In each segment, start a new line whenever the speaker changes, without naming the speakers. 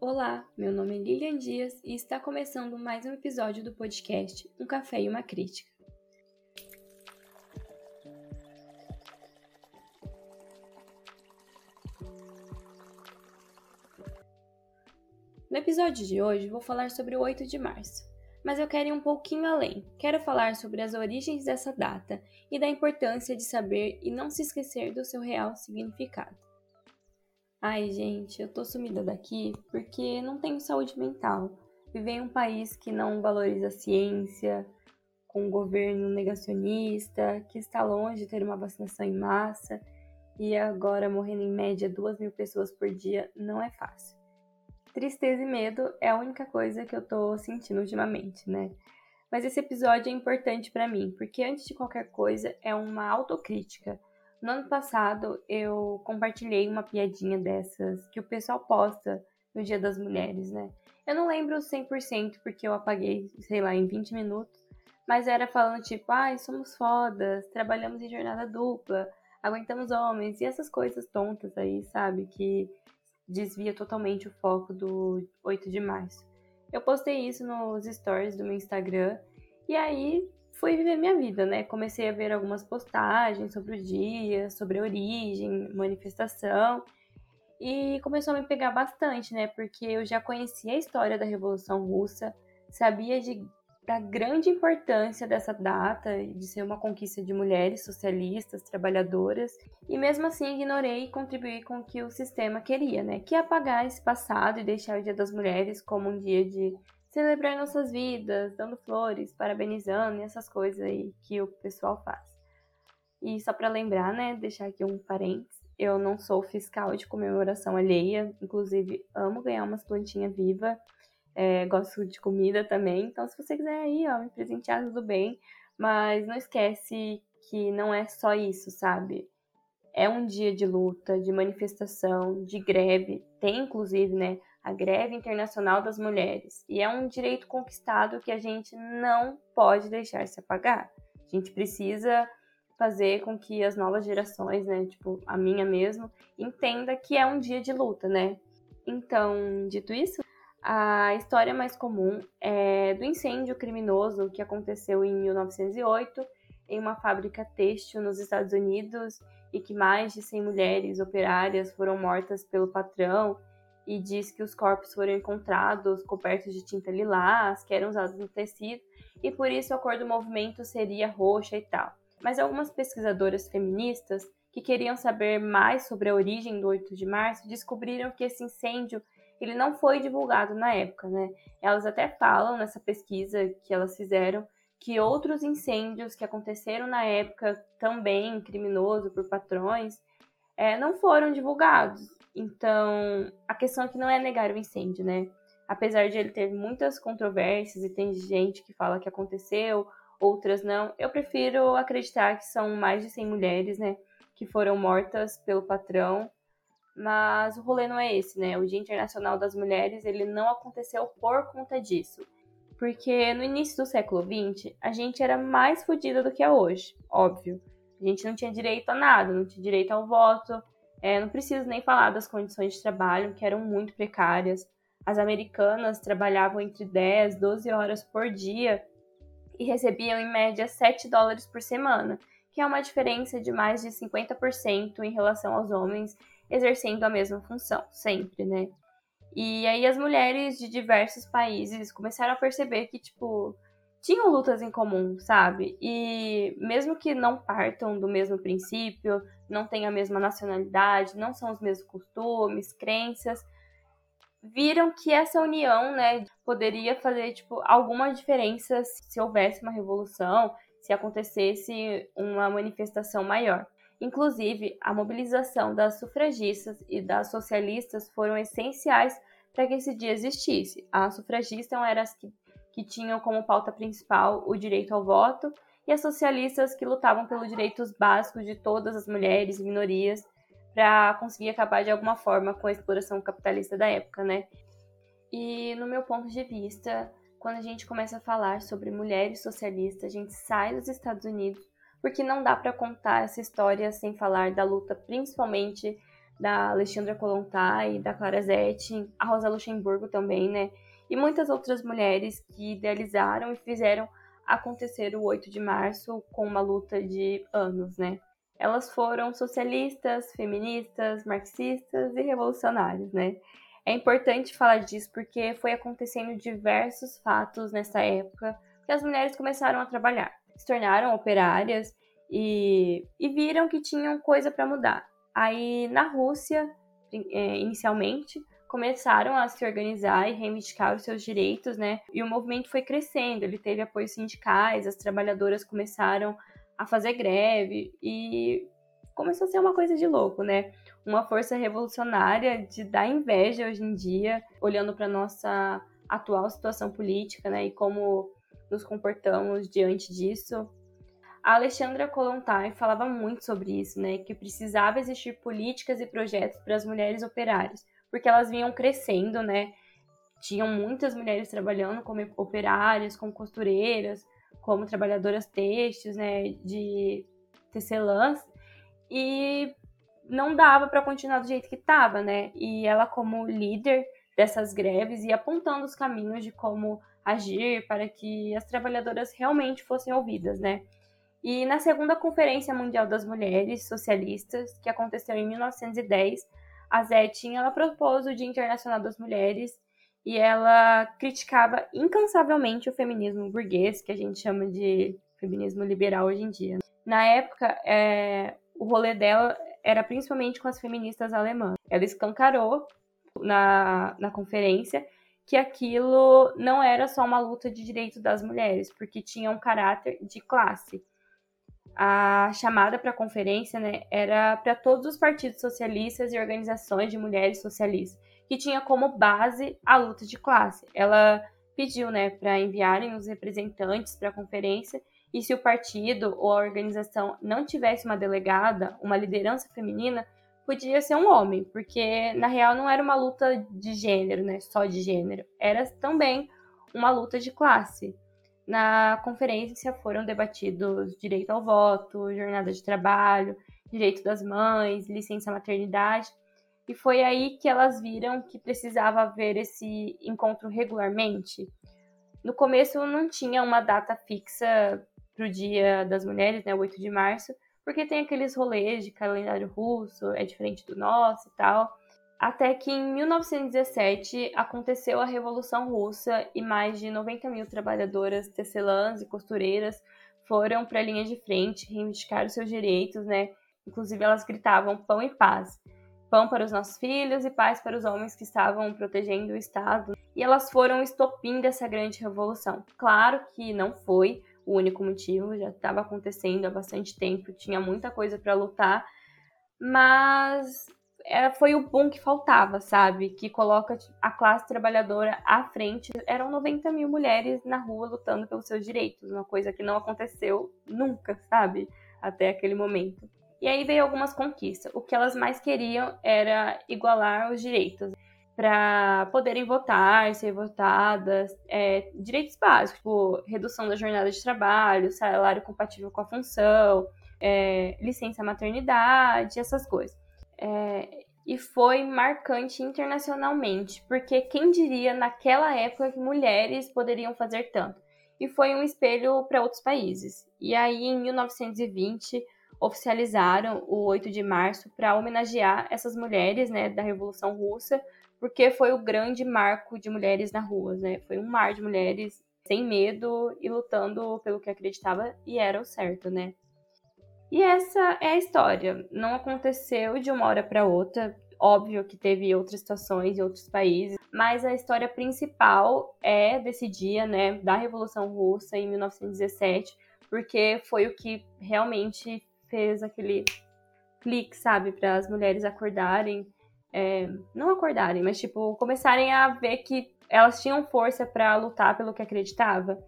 Olá, meu nome é Lilian Dias e está começando mais um episódio do podcast Um Café e uma Crítica. No episódio de hoje vou falar sobre o 8 de março, mas eu quero ir um pouquinho além. Quero falar sobre as origens dessa data e da importância de saber e não se esquecer do seu real significado. Ai, gente, eu tô sumida daqui porque não tenho saúde mental. Viver em um país que não valoriza a ciência, com um governo negacionista, que está longe de ter uma vacinação em massa e agora morrendo em média duas mil pessoas por dia não é fácil. Tristeza e medo é a única coisa que eu tô sentindo ultimamente, né? Mas esse episódio é importante para mim, porque antes de qualquer coisa é uma autocrítica no ano passado, eu compartilhei uma piadinha dessas que o pessoal posta no Dia das Mulheres, né? Eu não lembro 100% porque eu apaguei, sei lá, em 20 minutos, mas era falando tipo, ai, somos fodas, trabalhamos em jornada dupla, aguentamos homens e essas coisas tontas aí, sabe? Que desvia totalmente o foco do 8 de março. Eu postei isso nos stories do meu Instagram e aí fui viver minha vida, né? Comecei a ver algumas postagens sobre o dia, sobre a origem, manifestação, e começou a me pegar bastante, né? Porque eu já conhecia a história da Revolução Russa, sabia de, da grande importância dessa data, de ser uma conquista de mulheres socialistas, trabalhadoras, e mesmo assim ignorei e contribuí com o que o sistema queria, né? Que é apagar esse passado e deixar o Dia das Mulheres como um dia de celebrar nossas vidas, dando flores, parabenizando e essas coisas aí que o pessoal faz. E só para lembrar, né, deixar aqui um parênteses, eu não sou fiscal de comemoração alheia, inclusive amo ganhar umas plantinhas vivas, é, gosto de comida também, então se você quiser aí, ó, me presentear, tudo bem, mas não esquece que não é só isso, sabe? É um dia de luta, de manifestação, de greve, tem inclusive, né, a Greve Internacional das Mulheres, e é um direito conquistado que a gente não pode deixar se apagar. A gente precisa fazer com que as novas gerações, né, tipo a minha mesmo, entenda que é um dia de luta, né? Então, dito isso, a história mais comum é do incêndio criminoso que aconteceu em 1908 em uma fábrica têxtil nos Estados Unidos e que mais de 100 mulheres operárias foram mortas pelo patrão e diz que os corpos foram encontrados cobertos de tinta lilás, que eram usados no tecido, e por isso a cor do movimento seria roxa e tal. Mas algumas pesquisadoras feministas que queriam saber mais sobre a origem do 8 de março descobriram que esse incêndio ele não foi divulgado na época, né? Elas até falam nessa pesquisa que elas fizeram que outros incêndios que aconteceram na época também criminoso por patrões é, não foram divulgados. Então, a questão aqui não é negar o incêndio, né? Apesar de ele ter muitas controvérsias e tem gente que fala que aconteceu, outras não, eu prefiro acreditar que são mais de 100 mulheres, né, que foram mortas pelo patrão. Mas o rolê não é esse, né? O Dia Internacional das Mulheres, ele não aconteceu por conta disso. Porque no início do século XX, a gente era mais fodida do que é hoje, óbvio. A gente não tinha direito a nada, não tinha direito ao voto, é, não preciso nem falar das condições de trabalho, que eram muito precárias. As americanas trabalhavam entre 10 12 horas por dia e recebiam em média 7 dólares por semana, que é uma diferença de mais de 50% em relação aos homens exercendo a mesma função, sempre, né? E aí as mulheres de diversos países começaram a perceber que, tipo, tinham lutas em comum, sabe? E mesmo que não partam do mesmo princípio, não tenham a mesma nacionalidade, não são os mesmos costumes, crenças, viram que essa união, né, poderia fazer tipo alguma diferença se houvesse uma revolução, se acontecesse uma manifestação maior. Inclusive, a mobilização das sufragistas e das socialistas foram essenciais para que esse dia existisse. As sufragistas eram as que que tinham como pauta principal o direito ao voto, e as socialistas que lutavam pelos direitos básicos de todas as mulheres e minorias para conseguir acabar de alguma forma com a exploração capitalista da época, né? E no meu ponto de vista, quando a gente começa a falar sobre mulheres socialistas, a gente sai dos Estados Unidos, porque não dá para contar essa história sem falar da luta principalmente da Alexandra Kollontai, da Clara Zetkin, a Rosa Luxemburgo também, né? E muitas outras mulheres que idealizaram e fizeram acontecer o 8 de março com uma luta de anos, né? Elas foram socialistas, feministas, marxistas e revolucionárias, né? É importante falar disso porque foi acontecendo diversos fatos nessa época que as mulheres começaram a trabalhar, se tornaram operárias e, e viram que tinham coisa para mudar. Aí na Rússia, é, inicialmente, começaram a se organizar e reivindicar os seus direitos, né? E o movimento foi crescendo, ele teve apoios sindicais, as trabalhadoras começaram a fazer greve e começou a ser uma coisa de louco, né? Uma força revolucionária de dar inveja hoje em dia, olhando para nossa atual situação política, né? E como nos comportamos diante disso. A Alexandra Kollontai falava muito sobre isso, né? Que precisava existir políticas e projetos para as mulheres operárias, porque elas vinham crescendo, né? Tinham muitas mulheres trabalhando como operárias, como costureiras, como trabalhadoras têxteis, né, de tecelãs, e não dava para continuar do jeito que estava, né? E ela como líder dessas greves ia apontando os caminhos de como agir para que as trabalhadoras realmente fossem ouvidas, né? E na segunda Conferência Mundial das Mulheres Socialistas, que aconteceu em 1910, a Zetkin ela propôs o Dia Internacional das Mulheres e ela criticava incansavelmente o feminismo burguês, que a gente chama de feminismo liberal hoje em dia. Na época, é, o rolê dela era principalmente com as feministas alemãs. Ela escancarou na, na conferência que aquilo não era só uma luta de direitos das mulheres, porque tinha um caráter de classe. A chamada para a conferência né, era para todos os partidos socialistas e organizações de mulheres socialistas que tinha como base a luta de classe. Ela pediu, né, para enviarem os representantes para a conferência e se o partido ou a organização não tivesse uma delegada, uma liderança feminina, podia ser um homem, porque na real não era uma luta de gênero, né, só de gênero, era também uma luta de classe. Na conferência foram debatidos direito ao voto, jornada de trabalho, direito das mães, licença maternidade e foi aí que elas viram que precisava haver esse encontro regularmente. No começo não tinha uma data fixa para o Dia das Mulheres, né, 8 de março, porque tem aqueles rolês de calendário russo, é diferente do nosso e tal. Até que em 1917 aconteceu a Revolução Russa e mais de 90 mil trabalhadoras tecelãs e costureiras foram para a linha de frente reivindicar os seus direitos, né? Inclusive elas gritavam pão e paz pão para os nossos filhos e paz para os homens que estavam protegendo o Estado. E elas foram o estopim dessa grande revolução. Claro que não foi o único motivo, já estava acontecendo há bastante tempo, tinha muita coisa para lutar, mas era, foi o boom que faltava, sabe? Que coloca a classe trabalhadora à frente. Eram 90 mil mulheres na rua lutando pelos seus direitos, uma coisa que não aconteceu nunca, sabe? Até aquele momento. E aí veio algumas conquistas. O que elas mais queriam era igualar os direitos para poderem votar, ser votadas, é, direitos básicos, tipo redução da jornada de trabalho, salário compatível com a função, é, licença maternidade, essas coisas. É, e foi marcante internacionalmente, porque quem diria naquela época que mulheres poderiam fazer tanto? E foi um espelho para outros países. E aí, em 1920, oficializaram o 8 de março para homenagear essas mulheres né, da Revolução Russa, porque foi o grande marco de mulheres na rua, né? Foi um mar de mulheres sem medo e lutando pelo que acreditava e era o certo, né? E essa é a história. Não aconteceu de uma hora para outra. Óbvio que teve outras situações em outros países, mas a história principal é desse dia, né, da Revolução Russa em 1917, porque foi o que realmente fez aquele clique, sabe, para as mulheres acordarem, é, não acordarem, mas tipo começarem a ver que elas tinham força para lutar pelo que acreditava.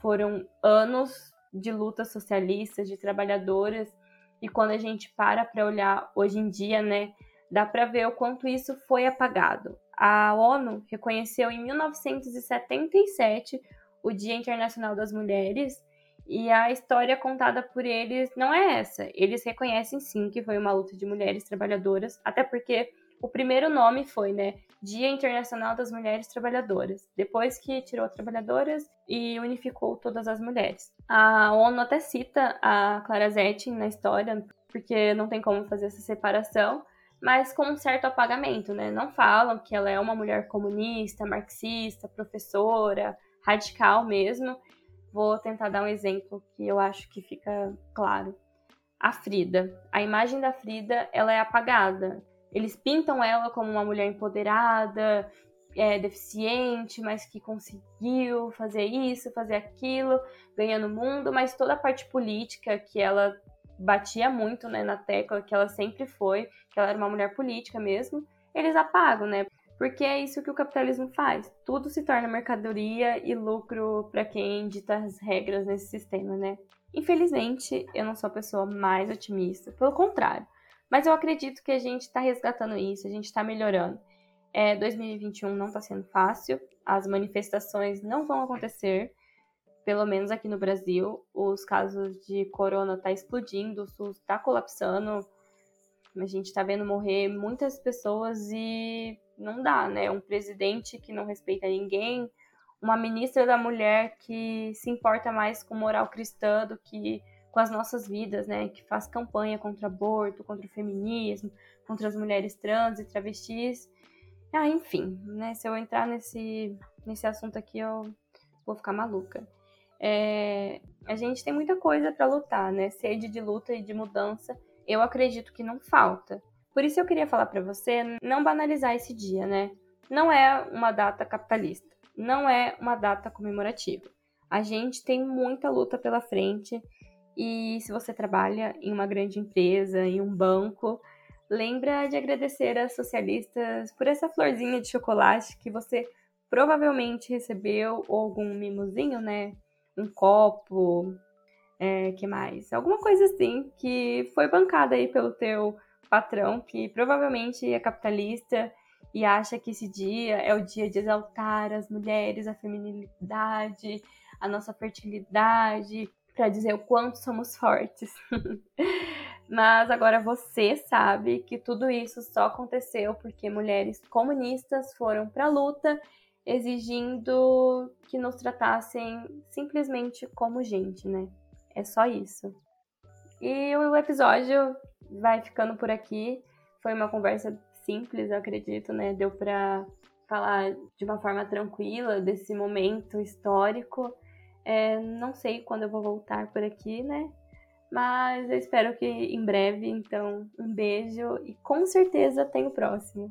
Foram anos de lutas socialistas, de trabalhadoras, e quando a gente para para olhar hoje em dia, né, dá para ver o quanto isso foi apagado. A ONU reconheceu em 1977 o Dia Internacional das Mulheres E a história contada por eles não é essa. Eles reconhecem sim que foi uma luta de mulheres trabalhadoras, até porque o primeiro nome foi, né, Dia Internacional das Mulheres Trabalhadoras, depois que tirou trabalhadoras e unificou todas as mulheres. A ONU até cita a Clara Zetkin na história, porque não tem como fazer essa separação, mas com um certo apagamento, né? Não falam que ela é uma mulher comunista, marxista, professora, radical mesmo. Vou tentar dar um exemplo que eu acho que fica claro. A Frida. A imagem da Frida, ela é apagada. Eles pintam ela como uma mulher empoderada, é, deficiente, mas que conseguiu fazer isso, fazer aquilo, ganhando o mundo, mas toda a parte política que ela batia muito né, na tecla, que ela sempre foi, que ela era uma mulher política mesmo, eles apagam, né? Porque é isso que o capitalismo faz. Tudo se torna mercadoria e lucro para quem dita as regras nesse sistema, né? Infelizmente, eu não sou a pessoa mais otimista, pelo contrário. Mas eu acredito que a gente está resgatando isso, a gente está melhorando. É, 2021 não está sendo fácil, as manifestações não vão acontecer, pelo menos aqui no Brasil. Os casos de corona estão tá explodindo, o SUS está colapsando, a gente está vendo morrer muitas pessoas e não dá, né? Um presidente que não respeita ninguém, uma ministra da mulher que se importa mais com moral cristã do que com as nossas vidas, né? Que faz campanha contra aborto, contra o feminismo, contra as mulheres trans e travestis. Ah, enfim, né? Se eu entrar nesse, nesse assunto aqui, eu vou ficar maluca. É, a gente tem muita coisa para lutar, né? Sede de luta e de mudança, eu acredito que não falta. Por isso eu queria falar para você não banalizar esse dia, né? Não é uma data capitalista, não é uma data comemorativa. A gente tem muita luta pela frente e se você trabalha em uma grande empresa, em um banco, lembra de agradecer às socialistas por essa florzinha de chocolate que você provavelmente recebeu ou algum mimozinho, né? Um copo, é, que mais? Alguma coisa assim que foi bancada aí pelo teu patrão, que provavelmente é capitalista e acha que esse dia é o dia de exaltar as mulheres, a feminilidade, a nossa fertilidade, para dizer o quanto somos fortes. Mas agora você sabe que tudo isso só aconteceu porque mulheres comunistas foram para a luta exigindo que nos tratassem simplesmente como gente, né? É só isso. E o episódio vai ficando por aqui. Foi uma conversa simples, eu acredito, né? Deu para falar de uma forma tranquila desse momento histórico é, não sei quando eu vou voltar por aqui, né? Mas eu espero que em breve. Então, um beijo e com certeza tem o próximo.